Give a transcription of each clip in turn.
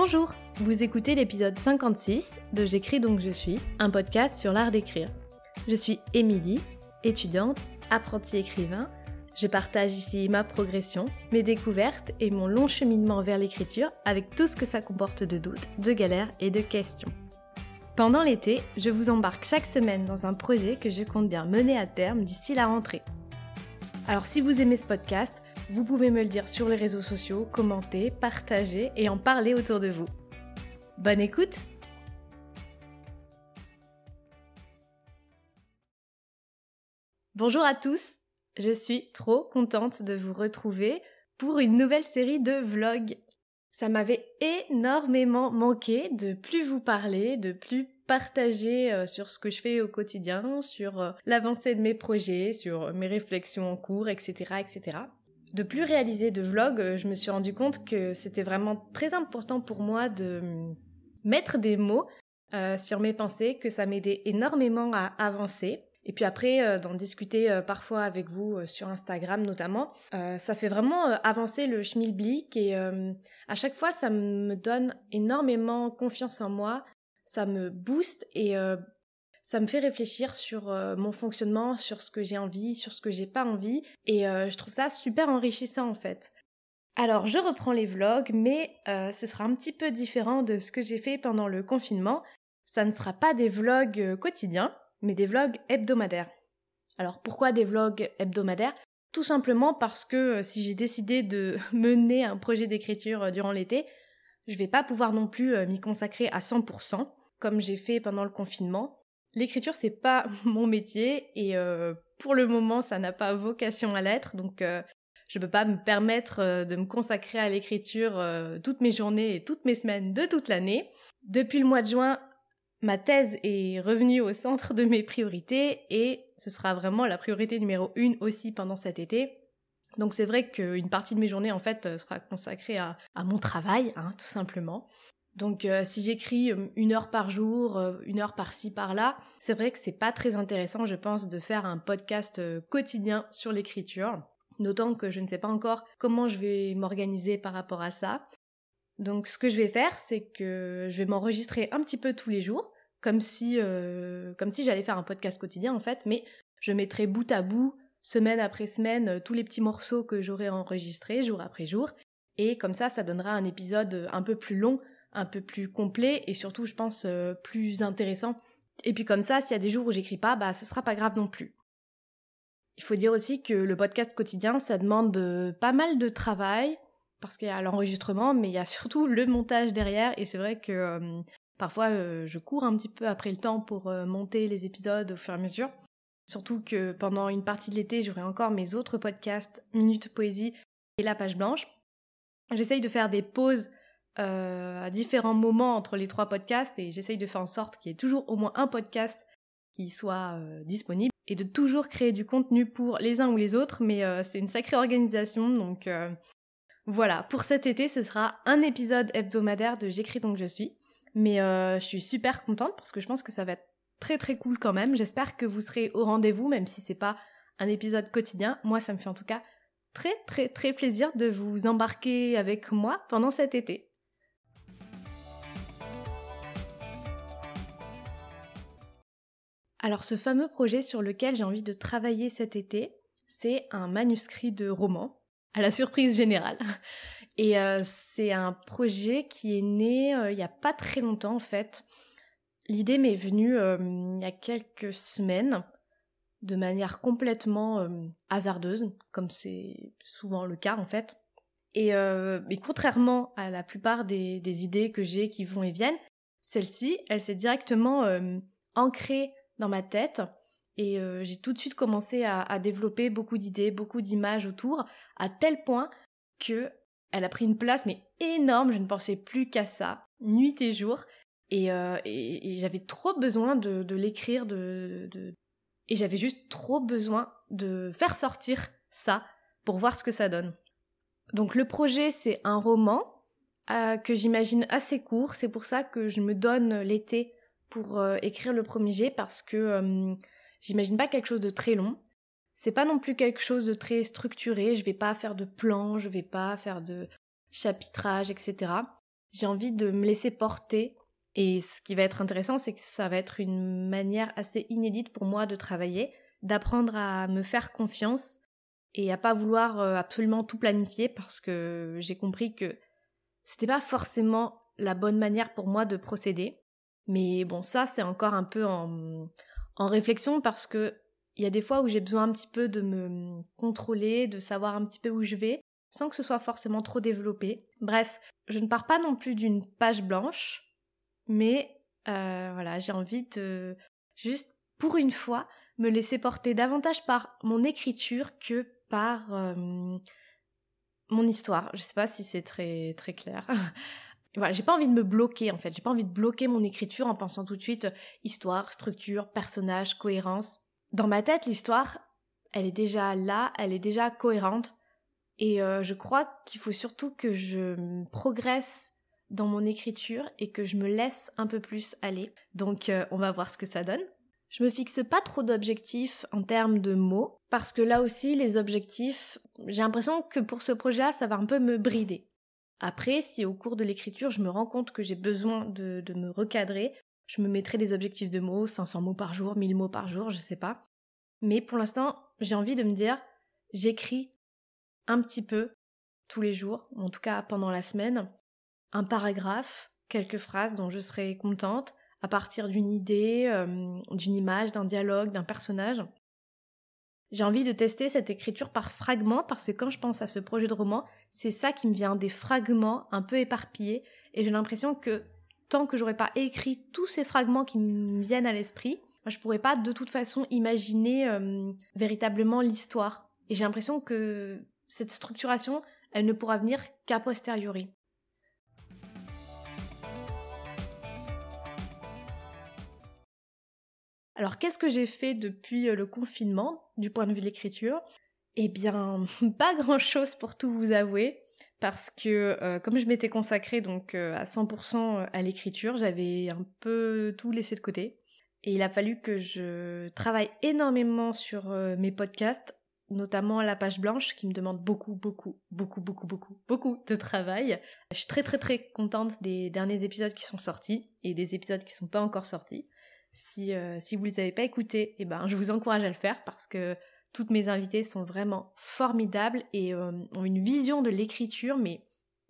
Bonjour, vous écoutez l'épisode 56 de J'écris donc je suis, un podcast sur l'art d'écrire. Je suis Émilie, étudiante, apprentie écrivain. Je partage ici ma progression, mes découvertes et mon long cheminement vers l'écriture avec tout ce que ça comporte de doutes, de galères et de questions. Pendant l'été, je vous embarque chaque semaine dans un projet que je compte bien mener à terme d'ici la rentrée. Alors si vous aimez ce podcast, vous pouvez me le dire sur les réseaux sociaux, commenter, partager et en parler autour de vous. Bonne écoute Bonjour à tous, je suis trop contente de vous retrouver pour une nouvelle série de vlogs. Ça m'avait énormément manqué de plus vous parler, de plus partager euh, sur ce que je fais au quotidien, sur euh, l'avancée de mes projets, sur mes réflexions en cours, etc., etc de plus réaliser de vlogs, euh, je me suis rendu compte que c'était vraiment très important pour moi de mettre des mots euh, sur mes pensées, que ça m'aidait énormément à avancer. Et puis après, euh, d'en discuter parfois avec vous sur Instagram notamment, ça fait vraiment avancer le schmilblick et à chaque fois, ça me donne énormément confiance en moi, ça me booste et ça me fait réfléchir sur euh, mon fonctionnement, sur ce que j'ai envie, sur ce que j'ai pas envie, et euh, je trouve ça super enrichissant en fait. Alors je reprends les vlogs, mais euh, ce sera un petit peu différent de ce que j'ai fait pendant le confinement. Ça ne sera pas des vlogs quotidiens, mais des vlogs hebdomadaires. Alors pourquoi des vlogs hebdomadaires? Tout simplement parce que si j'ai décidé de mener un projet d'écriture durant l'été, je vais pas pouvoir non plus m'y consacrer à 100%, comme j'ai fait pendant le confinement. L'écriture, c'est pas mon métier et euh, pour le moment, ça n'a pas vocation à l'être. Donc, euh, je peux pas me permettre euh, de me consacrer à l'écriture toutes mes journées et toutes mes semaines de toute l'année. Depuis le mois de juin, ma thèse est revenue au centre de mes priorités et ce sera vraiment la priorité numéro une aussi pendant cet été. Donc c'est vrai qu'une partie de mes journées en fait sera consacrée à, mon travail, hein, tout simplement. Donc euh, si j'écris euh, une heure par jour, euh, une heure par-ci, par-là, c'est vrai que c'est pas très intéressant, je pense, de faire un podcast quotidien sur l'écriture. D'autant que je ne sais pas encore comment je vais m'organiser par rapport à ça. Donc ce que je vais faire, c'est que je vais m'enregistrer un petit peu tous les jours, comme si, comme si j'allais faire un podcast quotidien en fait, mais je mettrai bout à bout, semaine après semaine, tous les petits morceaux que j'aurai enregistrés jour après jour. Et comme ça, ça donnera un épisode un peu plus long un peu plus complet et surtout, je pense, euh, plus intéressant. Et puis comme ça, s'il y a des jours où j'écris pas, bah ce sera pas grave non plus. Il faut dire aussi que le podcast quotidien, ça demande euh, pas mal de travail parce qu'il y a l'enregistrement, mais il y a surtout le montage derrière. Et c'est vrai que euh, parfois je cours un petit peu après le temps pour monter les épisodes au fur et à mesure. Surtout que pendant une partie de l'été, j'aurai encore mes autres podcasts, Minute Poésie et La Page Blanche. J'essaye de faire des pauses euh, à différents moments entre les trois podcasts et j'essaye de faire en sorte qu'il y ait toujours au moins un podcast qui soit euh, disponible et de toujours créer du contenu pour les uns ou les autres, mais euh, c'est une sacrée organisation, donc voilà, pour cet été, ce sera un épisode hebdomadaire de J'écris donc je suis, mais je suis super contente parce que je pense que ça va être très très cool quand même, j'espère que vous serez au rendez-vous, même si c'est pas un épisode quotidien, moi ça me fait en tout cas très très très plaisir de vous embarquer avec moi pendant cet été. Alors ce fameux projet sur lequel j'ai envie de travailler cet été, c'est un manuscrit de roman, à la surprise générale. Et euh, c'est un projet qui est né euh, il n'y a pas très longtemps en fait. L'idée m'est venue euh, il y a quelques semaines, de manière complètement hasardeuse, comme c'est souvent le cas en fait. Et mais contrairement à la plupart des, des idées que j'ai qui vont et viennent, celle-ci, elle s'est directement ancrée dans ma tête. Et euh, j'ai tout de suite commencé à, développer beaucoup d'idées, beaucoup d'images autour, à tel point que elle a pris une place mais énorme. Je ne pensais plus qu'à ça, nuit et jour. Et, euh, j'avais trop besoin de, l'écrire, de, et j'avais juste trop besoin de faire sortir ça pour voir ce que ça donne. Donc le projet, c'est un roman euh, que j'imagine assez court. C'est pour ça que je me donne l'été pour euh, écrire le premier jet parce que euh, j'imagine pas quelque chose de très long. C'est pas non plus quelque chose de très structuré. Je vais pas faire de plan, je vais pas faire de chapitrage, etc. J'ai envie de me laisser porter. Et ce qui va être intéressant, c'est que ça va être une manière assez inédite pour moi de travailler, d'apprendre à me faire confiance et à pas vouloir euh, absolument tout planifier parce que j'ai compris que c'était pas forcément la bonne manière pour moi de procéder. Mais bon, ça c'est encore un peu en, réflexion parce que il y a des fois où j'ai besoin un petit peu de me contrôler, de savoir un petit peu où je vais, sans que ce soit forcément trop développé. Bref, je ne pars pas non plus d'une page blanche, mais euh, voilà, j'ai envie de juste pour une fois me laisser porter davantage par mon écriture que par euh, mon histoire. Je sais pas si c'est très très clair. j'ai pas envie de me bloquer en fait. J'ai pas envie de bloquer mon écriture en pensant tout de suite euh, histoire, structure, personnage, cohérence. Dans ma tête, l'histoire, elle est déjà là, elle est déjà cohérente. Et euh, je crois qu'il faut surtout que je progresse dans mon écriture et que je me laisse un peu plus aller. Donc on va voir ce que ça donne. Je me fixe pas trop d'objectifs en termes de mots, parce que là aussi, les objectifs, j'ai l'impression que pour ce projet-là, ça va un peu me brider. Après, si au cours de l'écriture, je me rends compte que j'ai besoin de, me recadrer, je me mettrai des objectifs de mots, 500 mots par jour, 1000 mots par jour, je sais pas. Mais pour l'instant, j'ai envie de me dire, j'écris un petit peu tous les jours, en tout cas pendant la semaine, un paragraphe, quelques phrases dont je serai contente, à partir d'une idée, euh, d'une image, d'un dialogue, d'un personnage. J'ai envie de tester cette écriture par fragments parce que quand je pense à ce projet de roman, c'est ça qui me vient des fragments un peu éparpillés et j'ai l'impression que tant que j'aurais pas écrit tous ces fragments qui me viennent à l'esprit, je pourrais pas de toute façon imaginer euh, véritablement l'histoire. Et j'ai l'impression que cette structuration, elle ne pourra venir qu'a posteriori. Alors qu'est-ce que j'ai fait depuis euh, le confinement du point de vue de l'écriture? Eh bien, pas grand-chose pour tout vous avouer parce que euh, comme je m'étais consacrée donc euh, à 100% à l'écriture, j'avais un peu tout laissé de côté et il a fallu que je travaille énormément sur mes podcasts, notamment la page blanche qui me demande beaucoup beaucoup beaucoup beaucoup beaucoup beaucoup de travail. Je suis très très très contente des derniers épisodes qui sont sortis et des épisodes qui sont pas encore sortis. Si, euh, si vous ne les avez pas écoutés, eh ben, je vous encourage à le faire parce que toutes mes invitées sont vraiment formidables et euh, ont une vision de l'écriture, mais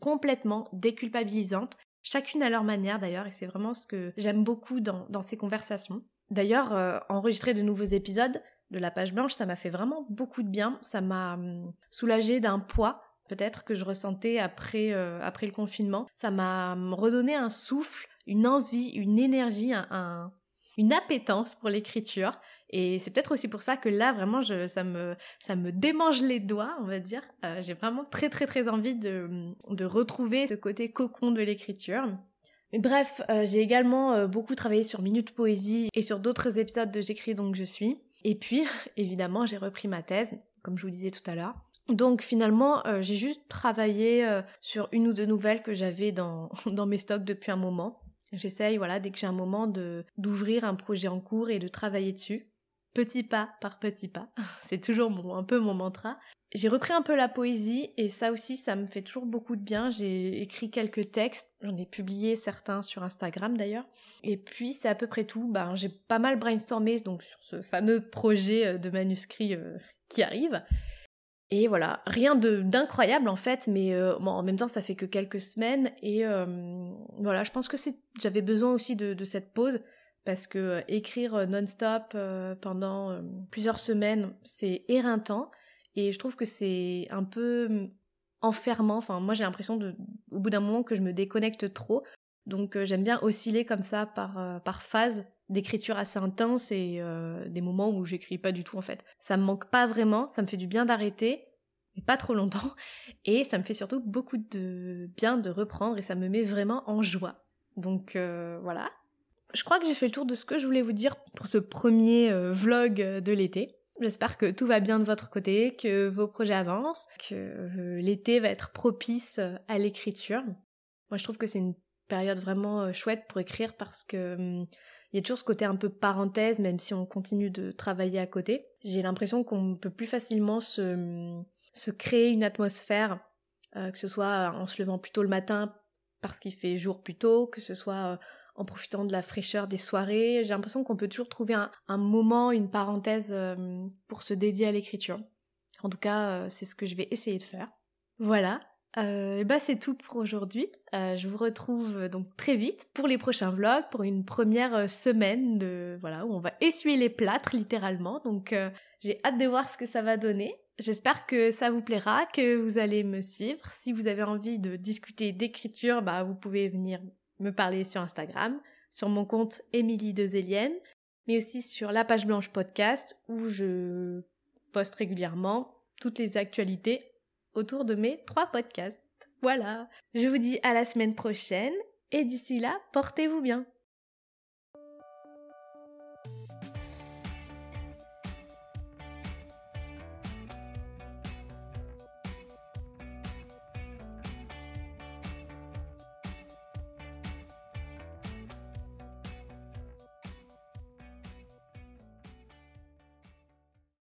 complètement déculpabilisante, chacune à leur manière d'ailleurs, et c'est vraiment ce que j'aime beaucoup dans, dans, ces conversations. D'ailleurs, euh, enregistrer de nouveaux épisodes de la page blanche, ça m'a fait vraiment beaucoup de bien, ça m'a hum, soulagé d'un poids peut-être que je ressentais après, après le confinement, ça m'a hum, redonné un souffle, une envie, une énergie, un une appétence pour l'écriture. Et c'est peut-être aussi pour ça que là, vraiment, je, ça, me, ça me démange les doigts, on va dire. Euh, j'ai vraiment très très très envie de, de retrouver ce côté cocon de l'écriture. Bref, euh, j'ai également euh, beaucoup travaillé sur Minute Poésie et sur d'autres épisodes de J'écris donc je suis. Et puis, évidemment, j'ai repris ma thèse, comme je vous disais tout à l'heure. Donc finalement, j'ai juste travaillé sur une ou deux nouvelles que j'avais dans, dans mes stocks depuis un moment. J'essaye, voilà, dès que j'ai un moment de d'ouvrir un projet en cours et de travailler dessus, petit pas par petit pas. C'est toujours un peu mon mantra. J'ai repris un peu la poésie et ça aussi, ça me fait toujours beaucoup de bien. J'ai écrit quelques textes, j'en ai publié certains sur Instagram d'ailleurs. Et puis c'est à peu près tout. Ben, j'ai pas mal brainstormé donc sur ce fameux projet euh, de manuscrit euh, qui arrive. Et voilà, rien d'incroyable en fait, mais euh, en même temps ça fait que quelques semaines et euh, voilà, je pense que j'avais besoin aussi de, cette pause parce que euh, écrire non-stop pendant plusieurs semaines c'est éreintant et je trouve que c'est un peu hum, enfermant. Enfin moi j'ai l'impression au bout d'un moment que je me déconnecte trop, donc j'aime bien osciller comme ça par par phase d'écriture assez intense et euh, des moments où j'écris pas du tout en fait. Ça me manque pas vraiment, ça me fait du bien d'arrêter, mais pas trop longtemps, et ça me fait surtout beaucoup de bien de reprendre et ça me met vraiment en joie. Donc euh, voilà. Je crois que j'ai fait le tour de ce que je voulais vous dire pour ce premier euh, vlog de l'été. J'espère que tout va bien de votre côté, que vos projets avancent, que l'été va être propice à l'écriture. Moi je trouve que c'est une période vraiment chouette pour écrire parce que hum, il y a toujours ce côté un peu parenthèse, même si on continue de travailler à côté. J'ai l'impression qu'on peut plus facilement se, se créer une atmosphère, euh, que ce soit en se levant plus tôt le matin parce qu'il fait jour plus tôt, que ce soit en profitant de la fraîcheur des soirées. J'ai l'impression qu'on peut toujours trouver un, moment, une parenthèse pour se dédier à l'écriture. En tout cas, c'est ce que je vais essayer de faire. Voilà, euh, bah c'est tout pour aujourd'hui. Euh, je vous retrouve euh, donc très vite pour les prochains vlogs, pour une première euh, semaine de voilà où on va essuyer les plâtres littéralement. Donc j'ai hâte de voir ce que ça va donner. J'espère que ça vous plaira, que vous allez me suivre. Si vous avez envie de discuter d'écriture, bah vous pouvez venir me parler sur Instagram, sur mon compte Émilie Dezélienne, mais aussi sur la page blanche podcast où je poste régulièrement toutes les actualités autour de mes trois podcasts. Voilà. Je vous dis à la semaine prochaine et d'ici là, portez-vous bien.